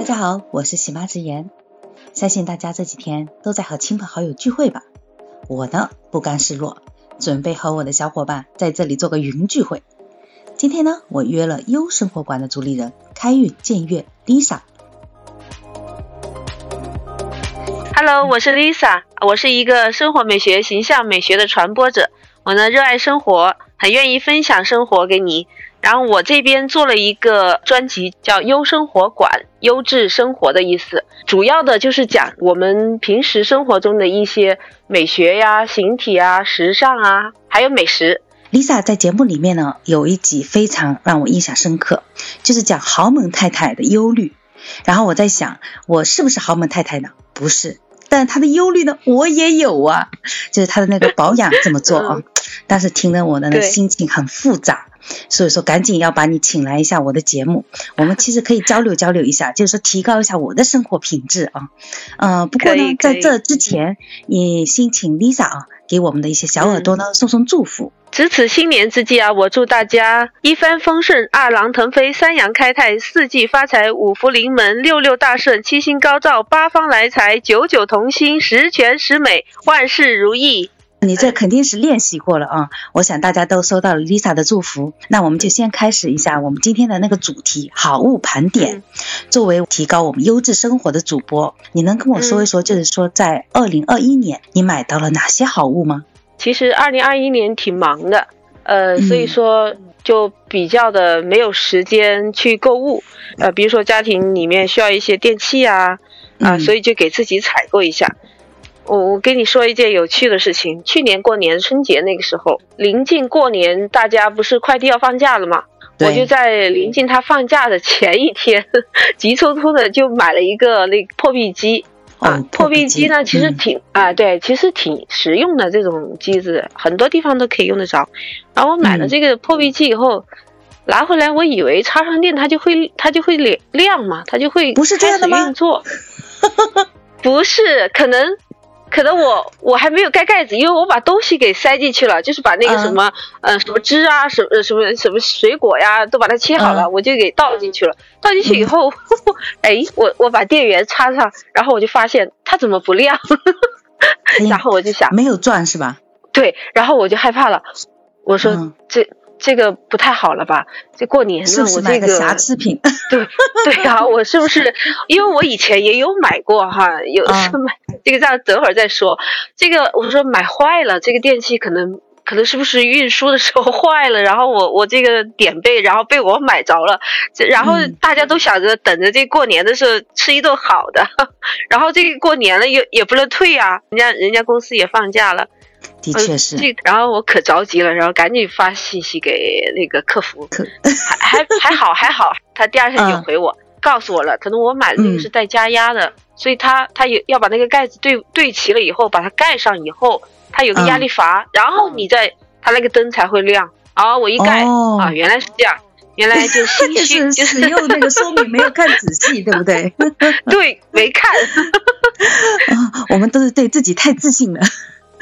大家好，我是喜妈之言。相信大家这几天都在和亲朋好友聚会吧？我呢不甘示弱，准备和我的小伙伴在这里做个云聚会。今天呢，我约了优生活馆的主理人开运见月 Lisa。Hello，我是 Lisa，我是一个生活美学、形象美学的传播者。我呢热爱生活，很愿意分享生活给你。然后我这边做了一个专辑，叫《优生活馆》，优质生活的意思。主要的就是讲我们平时生活中的一些美学呀、形体啊、时尚啊，还有美食。Lisa 在节目里面呢，有一集非常让我印象深刻，就是讲豪门太太的忧虑。然后我在想，我是不是豪门太太呢？不是，但她的忧虑呢，我也有啊，就是她的那个保养怎么做啊？但是听得我的呢对心情很复杂，所以说赶紧要把你请来一下我的节目，我们其实可以交流交流一下，就是说提高一下我的生活品质啊。呃，不过呢，在这之前，也先请 Lisa 啊，给我们的一些小耳朵呢送送祝福。值此新年之际啊，我祝大家一帆风顺、二郎腾飞、三阳开泰、四季发财、五福临门、六六大顺、七星高照、八方来财、九九同心、十全十美、万事如意。你这肯定是练习过了啊！我想大家都收到了 Lisa 的祝福，那我们就先开始一下我们今天的那个主题——好物盘点。嗯作为提高我们优质生活的主播，你能跟我说一说，就是说在二零二一年你买到了哪些好物吗？其实二零二一年挺忙的，呃，嗯所以说就比较的没有时间去购物，呃，比如说家庭里面需要一些电器啊，啊、嗯所以就给自己采购一下。我我跟你说一件有趣的事情，去年过年春节那个时候，临近过年，大家不是快递要放假了吗？我就在临近他放假的前一天，急匆匆的就买了一个那个破壁机。啊哦，破壁机呢，其实嗯挺、啊，对，其实挺实用的。这种机子很多地方都可以用得着。然后我买了嗯这个破壁机以后，拿回来，我以为插上电它就会它就会亮亮嘛，它就会不是这样的吗开始运作。不是，可能可能我我还没有盖盖子，因为我把东西给塞进去了，就是把那个嗯。什么、呃什么汁啊，什么什么什么水果呀，都把它切好了，嗯。我就给倒进去了。倒进去以后，哎，我我把电源插上，然后我就发现它怎么不亮，然后我就想，没有转是吧？对，然后我就害怕了，我说、嗯。这这个不太好了吧？这过年是了，我这个瑕疵品？对对啊、我是不是？因为我以前也有买过哈，有啊是 买、这个，这样等会儿再说。这个我说买坏了，这个电器可能可能是不是运输的时候坏了，然后我我这个点背，然后被我买着了，这然后嗯大家都想着等着这过年的时候吃一顿好的，然后这个过年了也也不能退呀、人家人家公司也放假了。的确是，这然后我可着急了，然后赶紧发信息给那个客服，还还还好还好，他第二天有嗯回我，告诉我了，可能我买的那个嗯是带加压的，所以他他也要把那个盖子对对齐了以后，把它盖上以后，它有个压力阀，然后你再它那个灯才会亮。啊，我一盖、哦啊，原来是这样，原来就心就虚，是就使用那个说明没有看仔细，对不对？对没看，啊，我们都是对自己太自信了。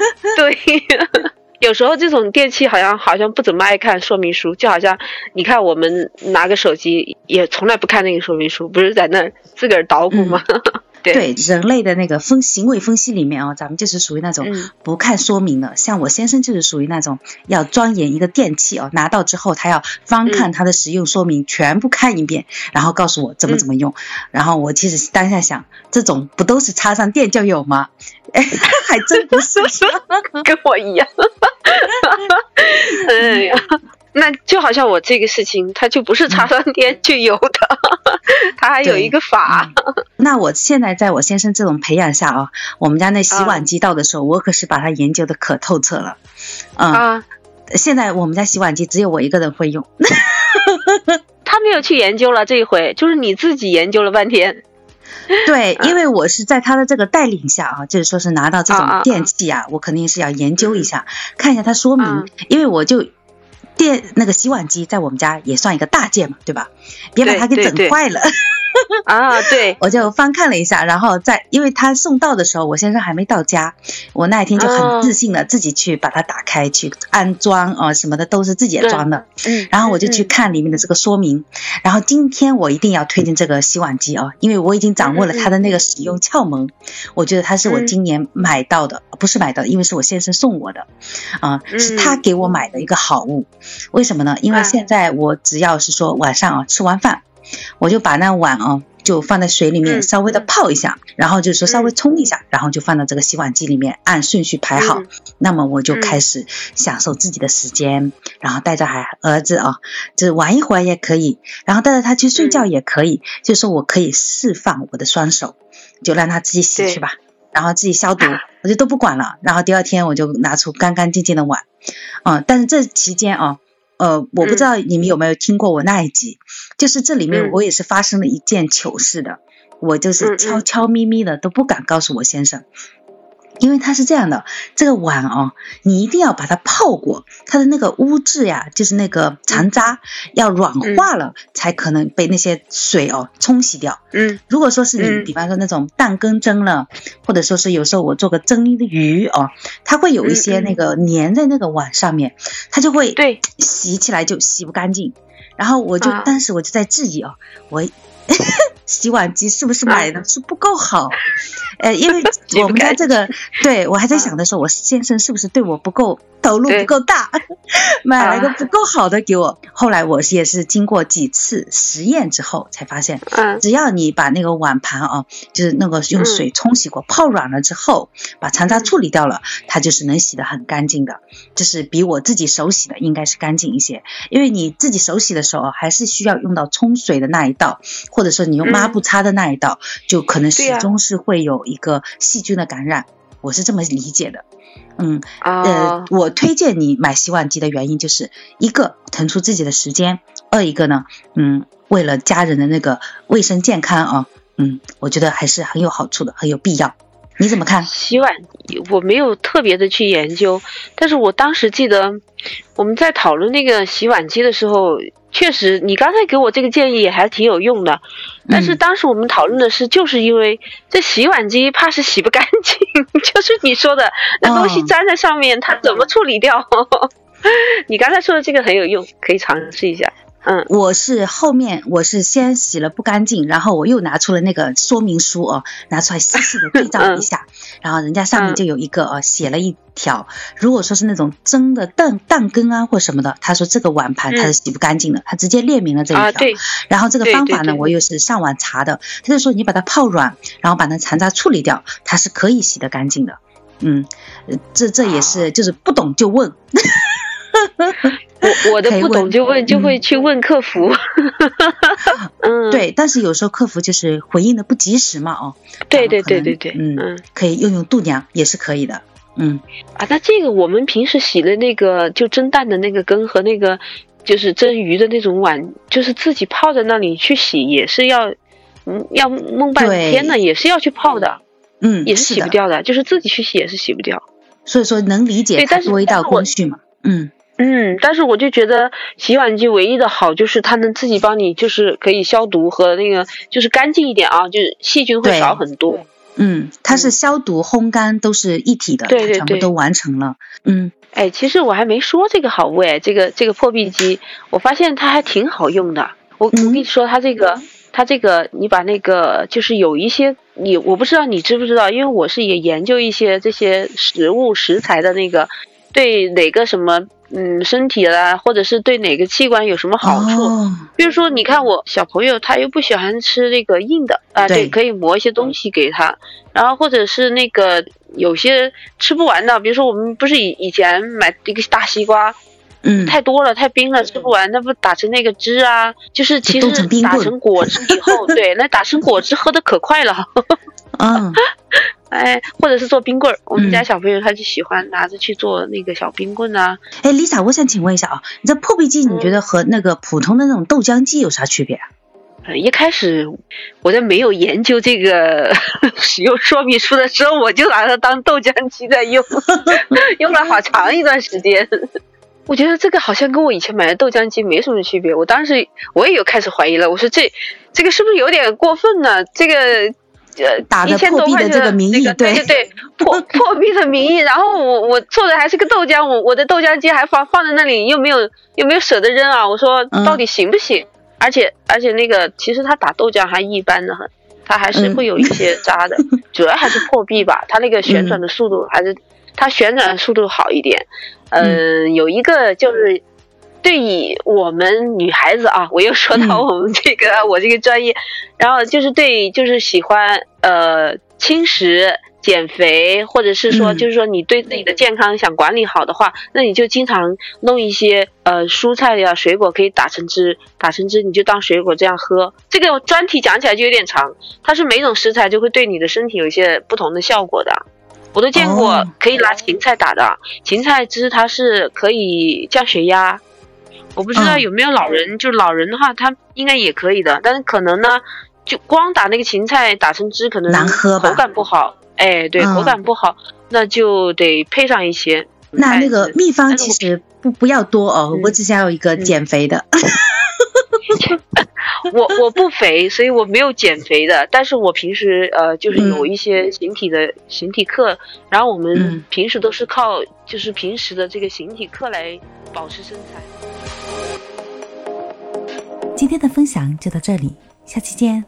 对。有时候这种电器好像好像不怎么爱看说明书，就好像你看我们拿个手机也从来不看那个说明书，不是在那儿自个儿捣鼓吗？对对人类的那个分行为分析里面哦，咱们就是属于那种嗯不看说明的。像我先生就是属于那种要钻研一个电器哦，拿到之后他要翻看它的使用说明，全部看一遍，然后告诉我怎么怎么用。然后我其实当下想，这种不都是插上电就有吗？哎，还真不是。跟我一样。哎呀，那就好像我这个事情，它就不是插上电就有的，它还有一个法。嗯那我现在在我先生这种培养下啊，我们家那洗碗机到的时候，我可是把它研究的可透彻了。嗯，啊，现在我们家洗碗机只有我一个人会用。他没有去研究了，这一回就是你自己研究了半天。对，因为我是在他的这个带领下啊，就是说是拿到这种电器啊，我肯定是要研究一下，看一下它说明，嗯。因为我就电那个洗碗机在我们家也算一个大件嘛，对吧？别把它给整坏了。啊，对，我就翻看了一下，然后在因为他送到的时候，我先生还没到家，我那一天就很自信的自己去把它打开去安装啊什么的都是自己装的，嗯，然后我就去看里面的这个说明，然后今天我一定要推荐这个洗碗机啊，因为我已经掌握了它的那个使用窍门，我觉得它是我今年买到的，不是买到的，因为是我先生送我的，啊，是他给我买的一个好物，为什么呢？因为现在我只要是说晚上啊吃完饭。我就把那碗啊，就放在水里面稍微的泡一下，然后就是说稍微冲一下，然后就放到这个洗碗机里面，按顺序排好。那么我就开始享受自己的时间，然后带着孩儿子啊，就是玩一会儿也可以，然后带着他去睡觉也可以，就是说我可以释放我的双手，就让他自己洗去吧，然后自己消毒，我就都不管了。然后第二天我就拿出干干净净的碗，嗯，但是这期间啊。呃，我不知道你们有没有听过我那一集，就是这里面我也是发生了一件糗事的，我就是悄悄咪咪的都不敢告诉我先生。因为它是这样的，这个碗哦，你一定要把它泡过，它的那个污渍呀，就是那个残渣要软化了，才可能被那些水哦冲洗掉。嗯，如果说是你，比方说那种蛋羹蒸了，或者说是有时候我做个蒸的鱼哦，它会有一些那个粘在那个碗上面，它就会对洗起来就洗不干净。然后我就当时我就在质疑哦，我。洗碗机是不是买的是不够好？呃，因为我 们家这个，对我还在想的时候，我先生是不是对我不够？投入不够大，买了个不够好的给我。后来我也是经过几次实验之后才发现，只要你把那个碗盘啊，就是那个用水冲洗过、泡软了之后，把残渣处理掉了，它就是能洗得很干净的。就是比我自己手洗的应该是干净一些，因为你自己手洗的时候还是需要用到冲水的那一道，或者说你用抹布擦的那一道，就可能始终是会有一个细菌的感染。我是这么理解的。嗯，呃，我推荐你买洗碗机的原因就是一个腾出自己的时间，二一个呢，嗯，为了家人的那个卫生健康啊，嗯，我觉得还是很有好处的，很有必要。你怎么看？洗碗我没有特别的去研究，但是我当时记得我们在讨论那个洗碗机的时候。确实，你刚才给我这个建议也还挺有用的，但是当时我们讨论的是，就是因为这洗碗机怕是洗不干净，就是你说的那东西粘在上面，它怎么处理掉？你刚才说的这个很有用，可以尝试一下。嗯，我是后面我是先洗了不干净，然后我又拿出了那个说明书哦，拿出来细细的对照一下，然后人家上面就有一个哦写了一条，如果说是那种蒸的蛋蛋羹啊或什么的，他说这个碗盘它是洗不干净的，他直接列明了这一条。对。然后这个方法呢，我又是上网查的，他就说你把它泡软，然后把那残渣处理掉，它是可以洗得干净的。嗯，这这也是就是不懂就问。我我的不懂就问，就会去问客服。嗯，对，但是有时候客服就是回应的不及时嘛，哦。对对对对对，嗯，可以用用度娘也是可以的，嗯。啊，那这个我们平时洗的那个就蒸蛋的那个羹和那个就是蒸鱼的那种碗，就是自己泡在那里去洗，也是要嗯要弄半天呢，也是要去泡的，嗯，也是洗不掉的，就是自己去洗也是洗不掉。所以说能理解它多一道工序嘛，嗯。嗯，但是我就觉得洗碗机唯一的好就是它能自己帮你，就是可以消毒和那个就是干净一点啊，就是细菌会少很多。嗯，它是消毒、烘干都是一体的，对对对，全部都完成了。嗯，哎，其实我还没说这个好味，这个这个破壁机，我发现它还挺好用的。我我跟你说，它这个它这个，你把那个就是有一些你我不知道你知不知道，因为我是也研究一些这些食物食材的那个对哪个什么。嗯，身体啦，或者是对哪个器官有什么好处？比如说，你看我小朋友，他又不喜欢吃那个硬的啊，对，可以磨一些东西给他。然后或者是那个有些吃不完的，比如说我们不是以以前买一个大西瓜，嗯，太多了，太冰了，吃不完，那不打成那个汁啊？就是其实打成果汁以后，对，那打成果汁喝的可快了。嗯。哎，或者是做冰棍儿，我们家小朋友他就喜欢拿着去做那个小冰棍啊。哎，Lisa，我想请问一下啊，你这破壁机你觉得和那个普通的那种豆浆机有啥区别啊？呃，一开始我在没有研究这个 使用说明书的时候，我就拿它当豆浆机在用，用了好长一段时间。我觉得这个好像跟我以前买的豆浆机没什么区别。我当时我也有开始怀疑了，我说这这个是不是有点过分呢？这个。呃，打一千多块的这个名义，对。对对，破 破壁的名义，然后我我做的还是个豆浆，我我的豆浆机还放放在那里，又没有又没有舍得扔啊，我说到底行不行？而且而且那个其实他打豆浆还一般的很，他还是会有一些 渣的，主要还是破壁吧，它那个旋转的速度还是他旋转速度好一点，嗯，有一个就是。对于我们女孩子啊，我又说到我们这个我这个专业，然后就是对，就是喜欢呃轻食、减肥，或者是说就是说你对自己的健康想管理好的话，那你就经常弄一些呃蔬菜呀、水果可以打成汁，打成汁你就当水果这样喝。这个专题讲起来就有点长，它是每种食材就会对你的身体有一些不同的效果的。我都见过可以拿芹菜打的，芹菜汁它是可以降血压。我不知道有没有老人，就老人的话，他应该也可以的，但是可能呢，就光打那个芹菜打成汁，可能难喝吧，口感不好。哎，对，口感不好，那就得配上一些。那那个秘方其实不不要多哦，我只想要一个减肥的。我我不肥，所以我没有减肥的，但是我平时呃就是有一些形体的形体课，然后我们平时都是靠就是平时的这个形体课来保持身材。今天的分享就到这里，下期见。